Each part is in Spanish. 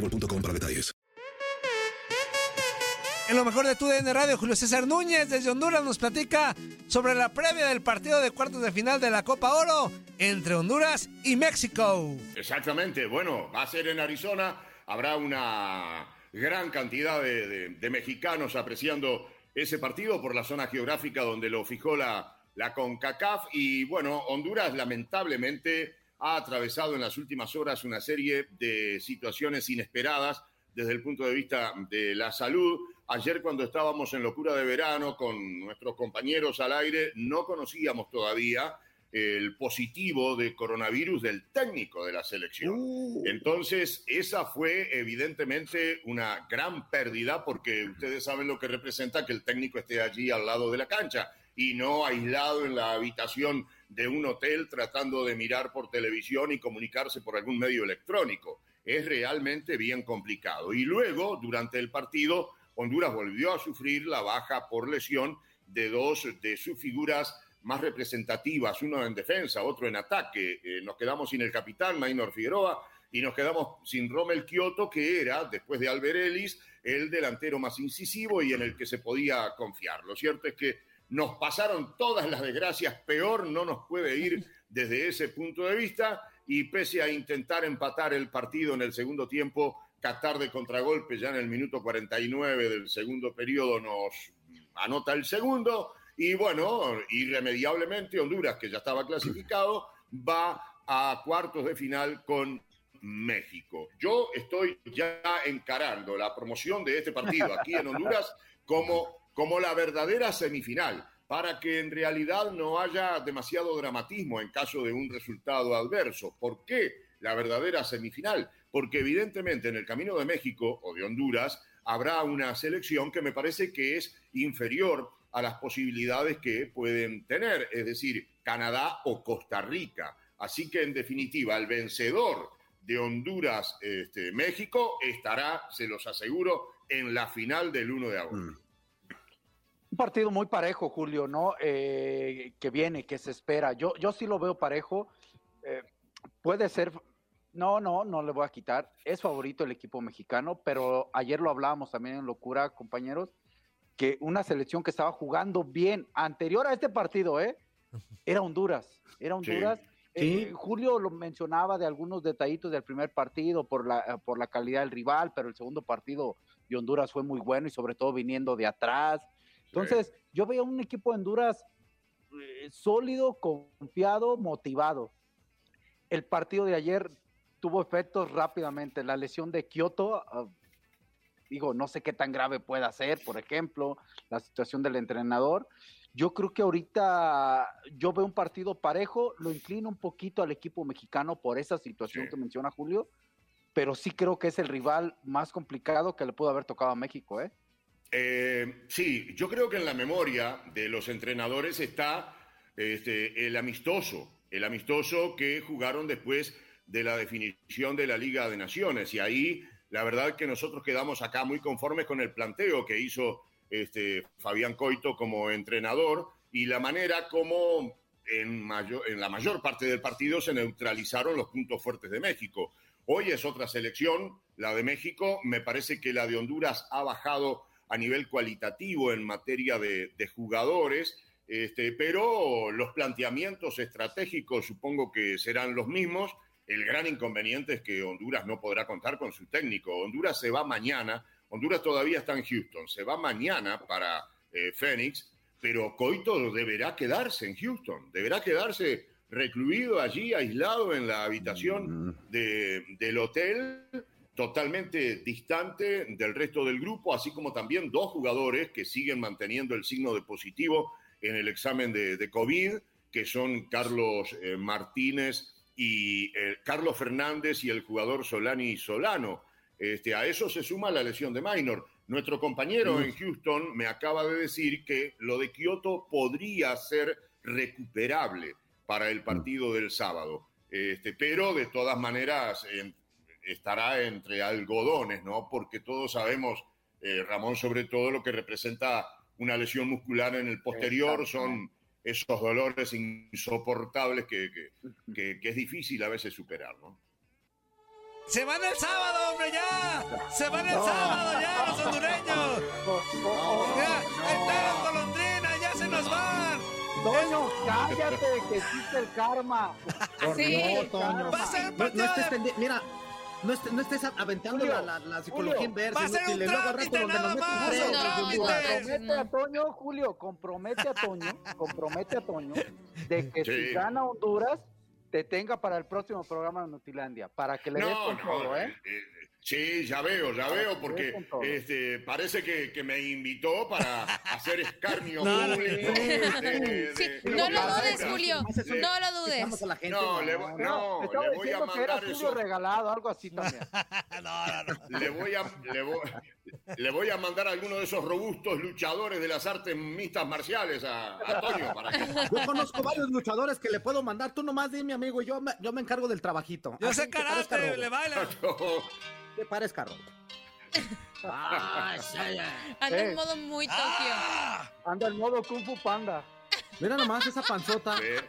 boostmobile.com para detalles. En lo mejor de tu DN Radio, Julio César Núñez desde Honduras nos platica sobre la previa del partido de cuartos de final de la Copa Oro entre Honduras y México. Exactamente, bueno, va a ser en Arizona, habrá una gran cantidad de, de, de mexicanos apreciando ese partido por la zona geográfica donde lo fijó la, la CONCACAF y bueno, Honduras lamentablemente ha atravesado en las últimas horas una serie de situaciones inesperadas desde el punto de vista de la salud. Ayer cuando estábamos en locura de verano con nuestros compañeros al aire, no conocíamos todavía el positivo de coronavirus del técnico de la selección. Uh. Entonces, esa fue evidentemente una gran pérdida porque ustedes saben lo que representa que el técnico esté allí al lado de la cancha y no aislado en la habitación de un hotel tratando de mirar por televisión y comunicarse por algún medio electrónico. Es realmente bien complicado. Y luego, durante el partido, Honduras volvió a sufrir la baja por lesión de dos de sus figuras más representativas, uno en defensa, otro en ataque. Eh, nos quedamos sin el capitán Maynor Figueroa y nos quedamos sin Rommel Kioto, que era, después de Alberelis, el delantero más incisivo y en el que se podía confiar. Lo cierto es que nos pasaron todas las desgracias, peor no nos puede ir desde ese punto de vista. Y pese a intentar empatar el partido en el segundo tiempo, Qatar de contragolpe ya en el minuto 49 del segundo periodo nos anota el segundo. Y bueno, irremediablemente Honduras, que ya estaba clasificado, va a cuartos de final con México. Yo estoy ya encarando la promoción de este partido aquí en Honduras como como la verdadera semifinal, para que en realidad no haya demasiado dramatismo en caso de un resultado adverso. ¿Por qué la verdadera semifinal? Porque evidentemente en el camino de México o de Honduras habrá una selección que me parece que es inferior a las posibilidades que pueden tener, es decir, Canadá o Costa Rica. Así que en definitiva, el vencedor de Honduras, este, México, estará, se los aseguro, en la final del 1 de agosto. Mm. Un partido muy parejo, Julio, ¿no? Eh, que viene, que se espera. Yo, yo sí lo veo parejo. Eh, puede ser. No, no, no le voy a quitar. Es favorito el equipo mexicano, pero ayer lo hablábamos también en locura, compañeros, que una selección que estaba jugando bien anterior a este partido, ¿eh? Era Honduras. Era Honduras. Eh, Julio lo mencionaba de algunos detallitos del primer partido por la, por la calidad del rival, pero el segundo partido de Honduras fue muy bueno y sobre todo viniendo de atrás. Entonces, yo veo un equipo de Honduras eh, sólido, confiado, motivado. El partido de ayer tuvo efectos rápidamente. La lesión de Kioto, ah, digo, no sé qué tan grave pueda ser, por ejemplo, la situación del entrenador. Yo creo que ahorita yo veo un partido parejo, lo inclino un poquito al equipo mexicano por esa situación que menciona Julio, pero sí creo que es el rival más complicado que le pudo haber tocado a México, ¿eh? Eh, sí, yo creo que en la memoria de los entrenadores está este, el amistoso, el amistoso que jugaron después de la definición de la Liga de Naciones. Y ahí, la verdad que nosotros quedamos acá muy conformes con el planteo que hizo este, Fabián Coito como entrenador y la manera como en, mayor, en la mayor parte del partido se neutralizaron los puntos fuertes de México. Hoy es otra selección, la de México. Me parece que la de Honduras ha bajado a nivel cualitativo en materia de, jugadores, este, pero los planteamientos estratégicos supongo que serán los mismos. El gran inconveniente es que Honduras no podrá contar con su técnico. Honduras se va mañana, Honduras todavía está en Houston, se va mañana para eh, Phoenix, pero Coito deberá quedarse en Houston, deberá quedarse recluido allí, aislado en la habitación mm. del hotel totalmente distante del resto del grupo, así como también dos jugadores que siguen manteniendo el signo de positivo en el examen de, COVID, que son Carlos eh, Martínez y eh, Carlos Fernández y el jugador Solani Solano. Este, a eso se suma la lesión de Minor. Nuestro compañero en Houston me acaba de decir que lo de Kioto podría ser recuperable para el partido del sábado. Este, pero de todas maneras, estará entre algodones, ¿no? Porque todos sabemos, eh, Ramón, sobre todo lo que representa una lesión muscular en el posterior, son esos dolores insoportables que, que, que, es difícil a veces superar, ¿no? ¡Se van el sábado, hombre, ya! ¡Se van el sábado, ya, los hondureños! ¡Ya! ¡Están golondrinas, ya se nos van! Toño, cállate, que existe el karma. Sí. No, Toño. Va a ser no, no estés Mira, no, estés, no estés aventando la, la, la, psicología inversa. Va a ser un trámite nada más. compromete a Toño, Julio, compromete a Toño, compromete a Toño de que si gana Honduras, te tenga para el próximo programa de Nutilandia, para que le des con todo, ¿eh? Sí, ya veo, ya veo, porque este, parece que, que, me invitó para hacer escarnio no, público. no lo dudes, Julio, no lo dudes. No, le, no, no, le voy a mandar eso. regalado, algo así también. no, no, no. Le voy a, le voy, le voy a mandar a alguno de esos robustos luchadores de las artes mixtas marciales a, a Toño. Para que... Yo conozco varios luchadores que le puedo mandar. Tú nomás dime, amigo, yo me, yo me encargo del trabajito. Yo sé karate, le baila. Te parezca, Rob. Anda en modo muy Tokio. Anda en modo Kung Fu Panda. Mira nomás esa panzota. Mira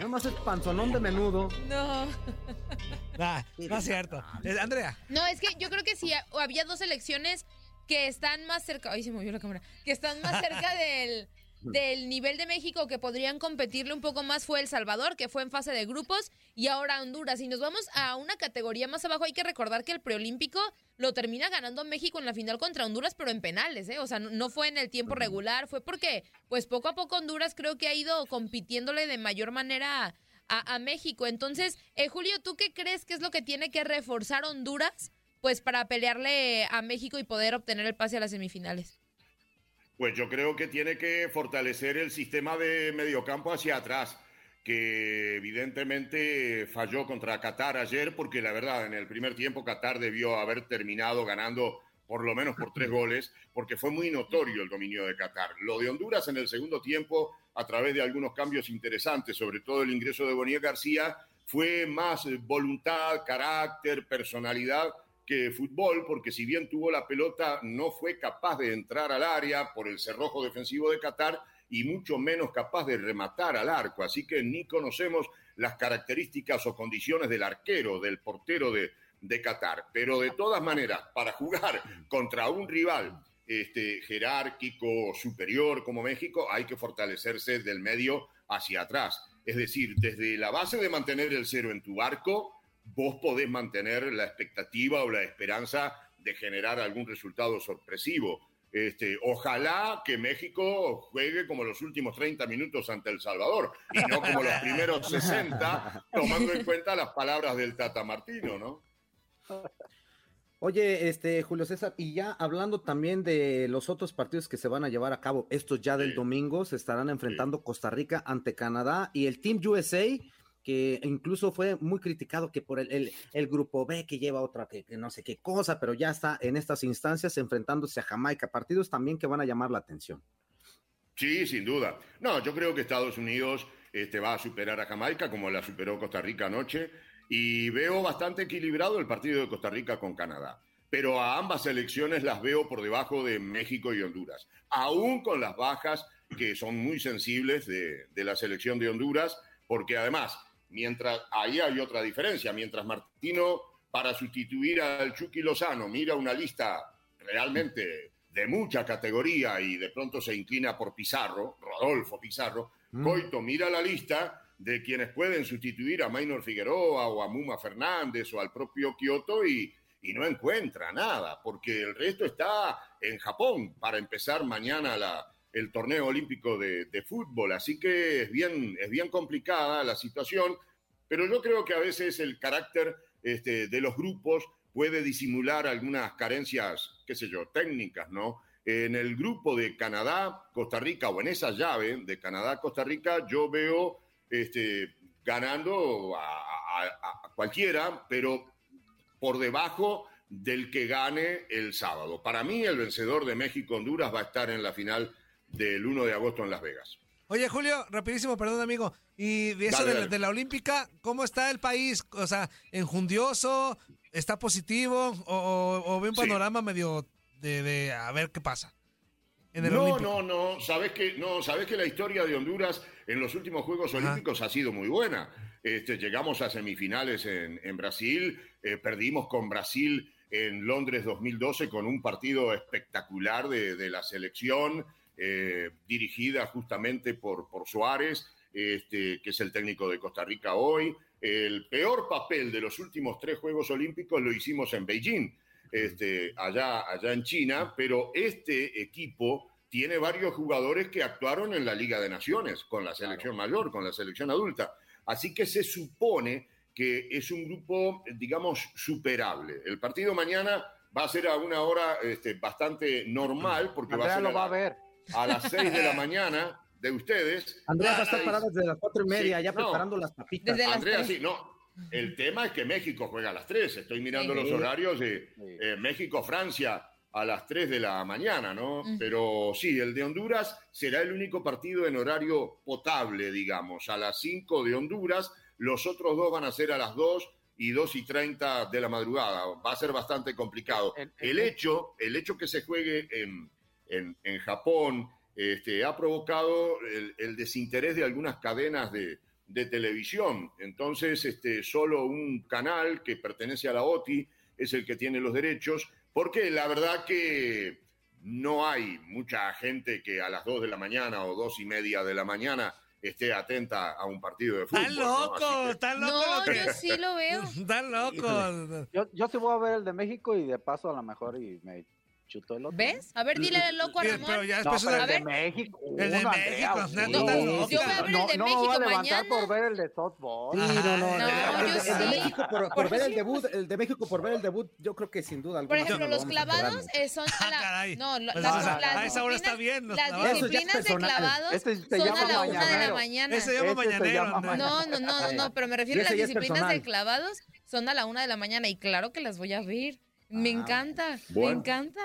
nomás el panzonón de menudo. No. no es cierto. Andrea. No, es que yo creo que si había dos elecciones que están más cerca. Ay, se movió la cámara. Que están más cerca del del nivel de México que podrían competirle un poco más fue El Salvador, que fue en fase de grupos, y ahora Honduras. Y nos vamos a una categoría más abajo. Hay que recordar que el preolímpico lo termina ganando México en la final contra Honduras, pero en penales, ¿eh? O sea, no fue en el tiempo regular, fue porque, pues poco a poco Honduras creo que ha ido compitiéndole de mayor manera a, a México. Entonces, eh, Julio, ¿tú qué crees que es lo que tiene que reforzar Honduras? Pues para pelearle a México y poder obtener el pase a las semifinales. Pues yo creo que tiene que fortalecer el sistema de mediocampo hacia atrás, que evidentemente falló contra Qatar ayer, porque la verdad, en el primer tiempo Qatar debió haber terminado ganando por lo menos por tres goles, porque fue muy notorio el dominio de Qatar. Lo de Honduras en el segundo tiempo, a través de algunos cambios interesantes, sobre todo el ingreso de Bonilla García, fue más voluntad, carácter, personalidad que fútbol, porque si bien tuvo la pelota, no fue capaz de entrar al área por el cerrojo defensivo de Qatar y mucho menos capaz de rematar al arco. Así que ni conocemos las características o condiciones del arquero, del portero de, de Qatar. Pero de todas maneras, para jugar contra un rival este, jerárquico, superior como México, hay que fortalecerse del medio hacia atrás. Es decir, desde la base de mantener el cero en tu arco, vos podés mantener la expectativa o la esperanza de generar algún resultado sorpresivo. Este, ojalá que México juegue como los últimos 30 minutos ante El Salvador y no como los primeros 60, tomando en cuenta las palabras del Tata Martino, ¿no? Oye, este Julio César, y ya hablando también de los otros partidos que se van a llevar a cabo, estos ya del domingo se estarán enfrentando Costa Rica ante Canadá y el Team USA, que incluso fue muy criticado que por el, el, grupo B que lleva otra que, que, no sé qué cosa, pero ya está en estas instancias enfrentándose a Jamaica, partidos también que van a llamar la atención. Sí, sin duda. No, yo creo que Estados Unidos este, va a superar a Jamaica como la superó Costa Rica anoche y veo bastante equilibrado el partido de Costa Rica con Canadá. Pero a ambas selecciones las veo por debajo de México y Honduras, aún con las bajas que son muy sensibles de, de la selección de Honduras, porque además, mientras ahí hay otra diferencia, mientras Martino para sustituir al Chucky Lozano mira una lista realmente de mucha categoría y de pronto se inclina por Pizarro, Rodolfo Pizarro, mm. Coito mira la lista de quienes pueden sustituir a Maynor Figueroa o a Muma Fernández o al propio Kioto y, y, no encuentra nada, porque el resto está en Japón para empezar mañana la, el torneo olímpico de, fútbol. Así que es bien, es bien complicada la situación, pero yo creo que a veces el carácter este, de los grupos puede disimular algunas carencias, qué sé yo, técnicas, ¿no? En el grupo de Canadá, Costa Rica, o en esa llave de Canadá, Costa Rica, yo veo este, ganando a, cualquiera, pero por debajo del que gane el sábado. Para mí, el vencedor de México-Honduras va a estar en la final del 1 de agosto en Las Vegas. Oye, Julio, rapidísimo, perdón, amigo. Y eso Dale, de, la- dale. de la Olímpica, ¿cómo está el país? O sea, ¿enjundioso? ¿Está positivo? ¿O, o- o ve un Sí. panorama medio de, de a ver qué pasa? En el no, Olímpico. no, no, sabes que no, sabes que la historia de Honduras en los últimos Juegos Ajá. Olímpicos ha sido muy buena. Este, llegamos a semifinales en, en Brasil, eh, perdimos con Brasil en Londres 2012 con un partido espectacular de, de la selección eh, dirigida justamente por, por Suárez, este, que es el técnico de Costa Rica hoy. El peor papel de los últimos tres Juegos Olímpicos lo hicimos en Beijing este, allá, allá en China, pero este equipo tiene varios jugadores que actuaron en la Liga de Naciones, con la selección mayor, con la selección adulta. Así que se supone que es un grupo, digamos, superable. El partido mañana va a ser a una hora este, bastante normal, porque va a ser lo va a ver. A las 6 de la mañana de ustedes. Andrea va a Ah, estar parada desde las cuatro y media, Sí, ya no. preparando las papitas. Desde Andrea, sí, no. El tema es que México juega a las 3. Estoy mirando Sí. los horarios de eh, México-Francia a las 3 de la mañana, ¿no? Mm. Pero sí, el de Honduras será el único partido en horario potable, digamos, a las 5 de Honduras. Los otros dos van a ser a las 2 y 2 y 30 de la madrugada. Va a ser bastante complicado. El- el- El hecho, el hecho que se juegue en, en, en Japón este, ha provocado el, el desinterés de algunas cadenas de, de televisión. Entonces, este, solo un canal que pertenece a la OTI es el que tiene los derechos, porque la verdad que no hay mucha gente que a las 2 de la mañana o dos y media de la mañana esté atenta a un partido de fútbol. ¡Están ¿no? locos! Que- ¡Están locos! No, que- yo sí lo veo. ¡Están locos! Yo, yo sí voy a ver el de México y de paso a lo mejor y me chuto el otro. ¿Ves? A ver, dile al loco a Sí, Ramón. pero ya No, pero el de ver. México. El de México, sí. loco. Yo voy a ver el no, de no México a levantar mañana. por ver el de softball. Sí, no, no, No, el, yo el- de sí. México por, por ver el debut, el de México por ver el debut, yo creo que sin duda Por alguna. ejemplo, sí nos los a clavados eh, son a Ah, la... caray. No, Pues las, a- las a esa hora está disciplinas- bien, Las de clavados Ese se son a la una de la mañana. Ese llama mañanero. No, no, no, no, pero me refiero a las disciplinas de clavados son a la una de la mañana y claro que las voy a ver. Me Ah, encanta, me Bueno. encanta.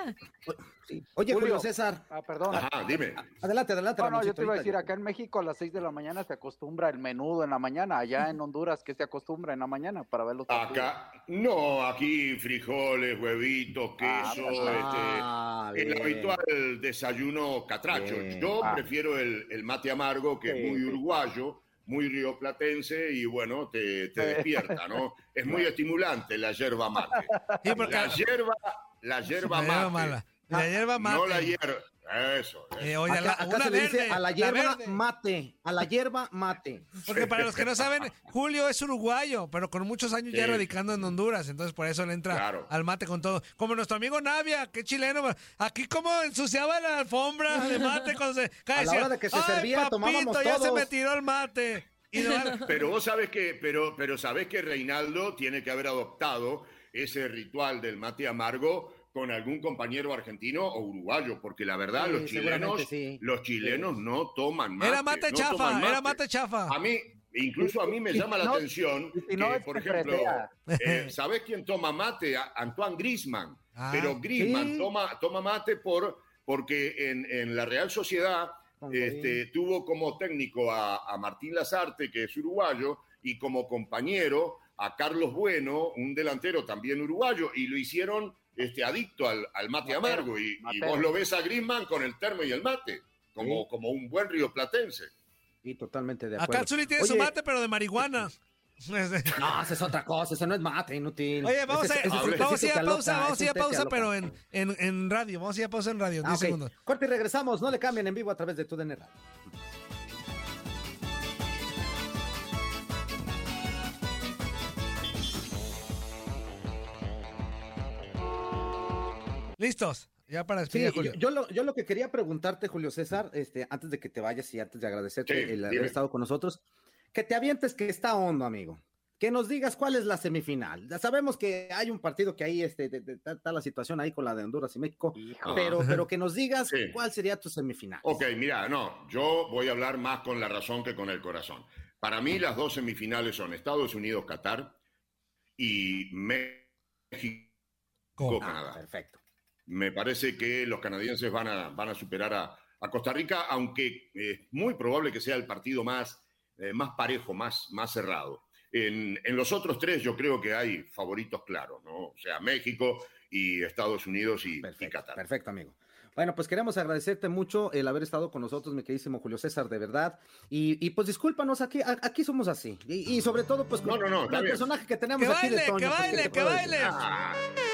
Sí. Oye, Julio, Julio. César, Ah, perdón. Ajá, dime. adelante, adelante. No, no, yo Ramoncito, te iba a decir, acá en México a las 6 de la mañana se acostumbra el menudo en la mañana. Allá en Honduras, ¿qué se acostumbra en la mañana para ver los partidos? Acá, no, aquí frijoles, huevitos, Ah, queso, Ah, este, el habitual desayuno catracho. Bien. Yo Ah. prefiero el, el mate amargo, que Sí, es muy sí. uruguayo, muy rioplatense y bueno, te, te despierta, ¿no? Es muy estimulante la yerba mate. Sí, porque La yerba, la yerba mate. mala. La hierba mate. No la hierba, Eso. eso. Eh, oye, Acá, la- acá una se le dice verde, a la hierba mate, a la hierba mate. Porque para los que no saben, Julio es uruguayo, pero con muchos años ya radicando en Honduras, entonces por eso le entra Claro. al mate con todo. Como nuestro amigo Navia, que chileno, aquí como ensuciaba la alfombra de mate cuando se A la hora de que se "Ay, servía, tomábamos papito, ya se todos". me tiró el mate. Y no- Pero vos sabés que, pero, pero sabés que Reinaldo tiene que haber adoptado ese ritual del mate amargo con algún compañero argentino o uruguayo, porque la verdad Sí, los chilenos, sí. los chilenos no toman mate. era mate no chafa, era mate chafa. A mí, incluso a mí me llama la no- atención no que, por ejemplo, eh, ¿sabés quién toma mate? Antoine Griezmann. Ah, Pero Griezmann sí. toma, toma mate por, porque en, en la Real Sociedad este, tuvo como técnico a, a Martín Lazarte, que es uruguayo, y como compañero a Carlos Bueno, un delantero también uruguayo, y lo hicieron este, adicto al, al mate amargo. Y, vos lo ves a Griezmann con el termo y el mate, como, Sí. como un buen rioplatense. Y totalmente de acuerdo. Acá Zuli tiene su Oye, mate, pero de marihuana. No, esa es otra cosa, eso no es mate, inútil. Oye, vamos Ese- a, ese vamos ir a pausa, vamos a ir a pausa, pero en, en, en radio. Vamos a ir a pausa en radio, 10 Ah, ok. segundos. Corte y regresamos, no le cambien en vivo a través de tu DN Radio. Listos, ya para Sí, despedir yo, Julio. yo lo, yo lo que quería preguntarte, Julio César, este, antes de que te vayas y antes de agradecerte Sí, el haber dime. estado con nosotros, que te avientes que está hondo, amigo. Que nos digas cuál es la semifinal. Ya sabemos que hay un partido que ahí este, de- de- está, está la situación ahí con la de Honduras y México, pero, pero que nos digas Sí. cuál sería tu semifinal. Ok, mira, no, yo voy a hablar más con la razón que con el corazón. Para mí las dos semifinales son Estados Unidos-Qatar y México-Canadá. Ah, perfecto. Me parece que los canadienses van a, van a superar a, a Costa Rica, aunque es muy probable que sea el partido más, eh, más parejo, más, más cerrado. En, en los otros tres yo creo que hay favoritos claros, ¿no? O sea, México y Estados Unidos y, y Qatar. Perfecto, amigo. Bueno, pues queremos agradecerte mucho el haber estado con nosotros, mi queridísimo Julio César, de verdad. Y, y pues discúlpanos, aquí, aquí somos así. Y, y sobre todo, pues con, No, no, no, el bien. personaje que tenemos ¡Que aquí de baile, Toño. que pues, ¿qué baile, que decir? baile!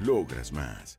Logras más.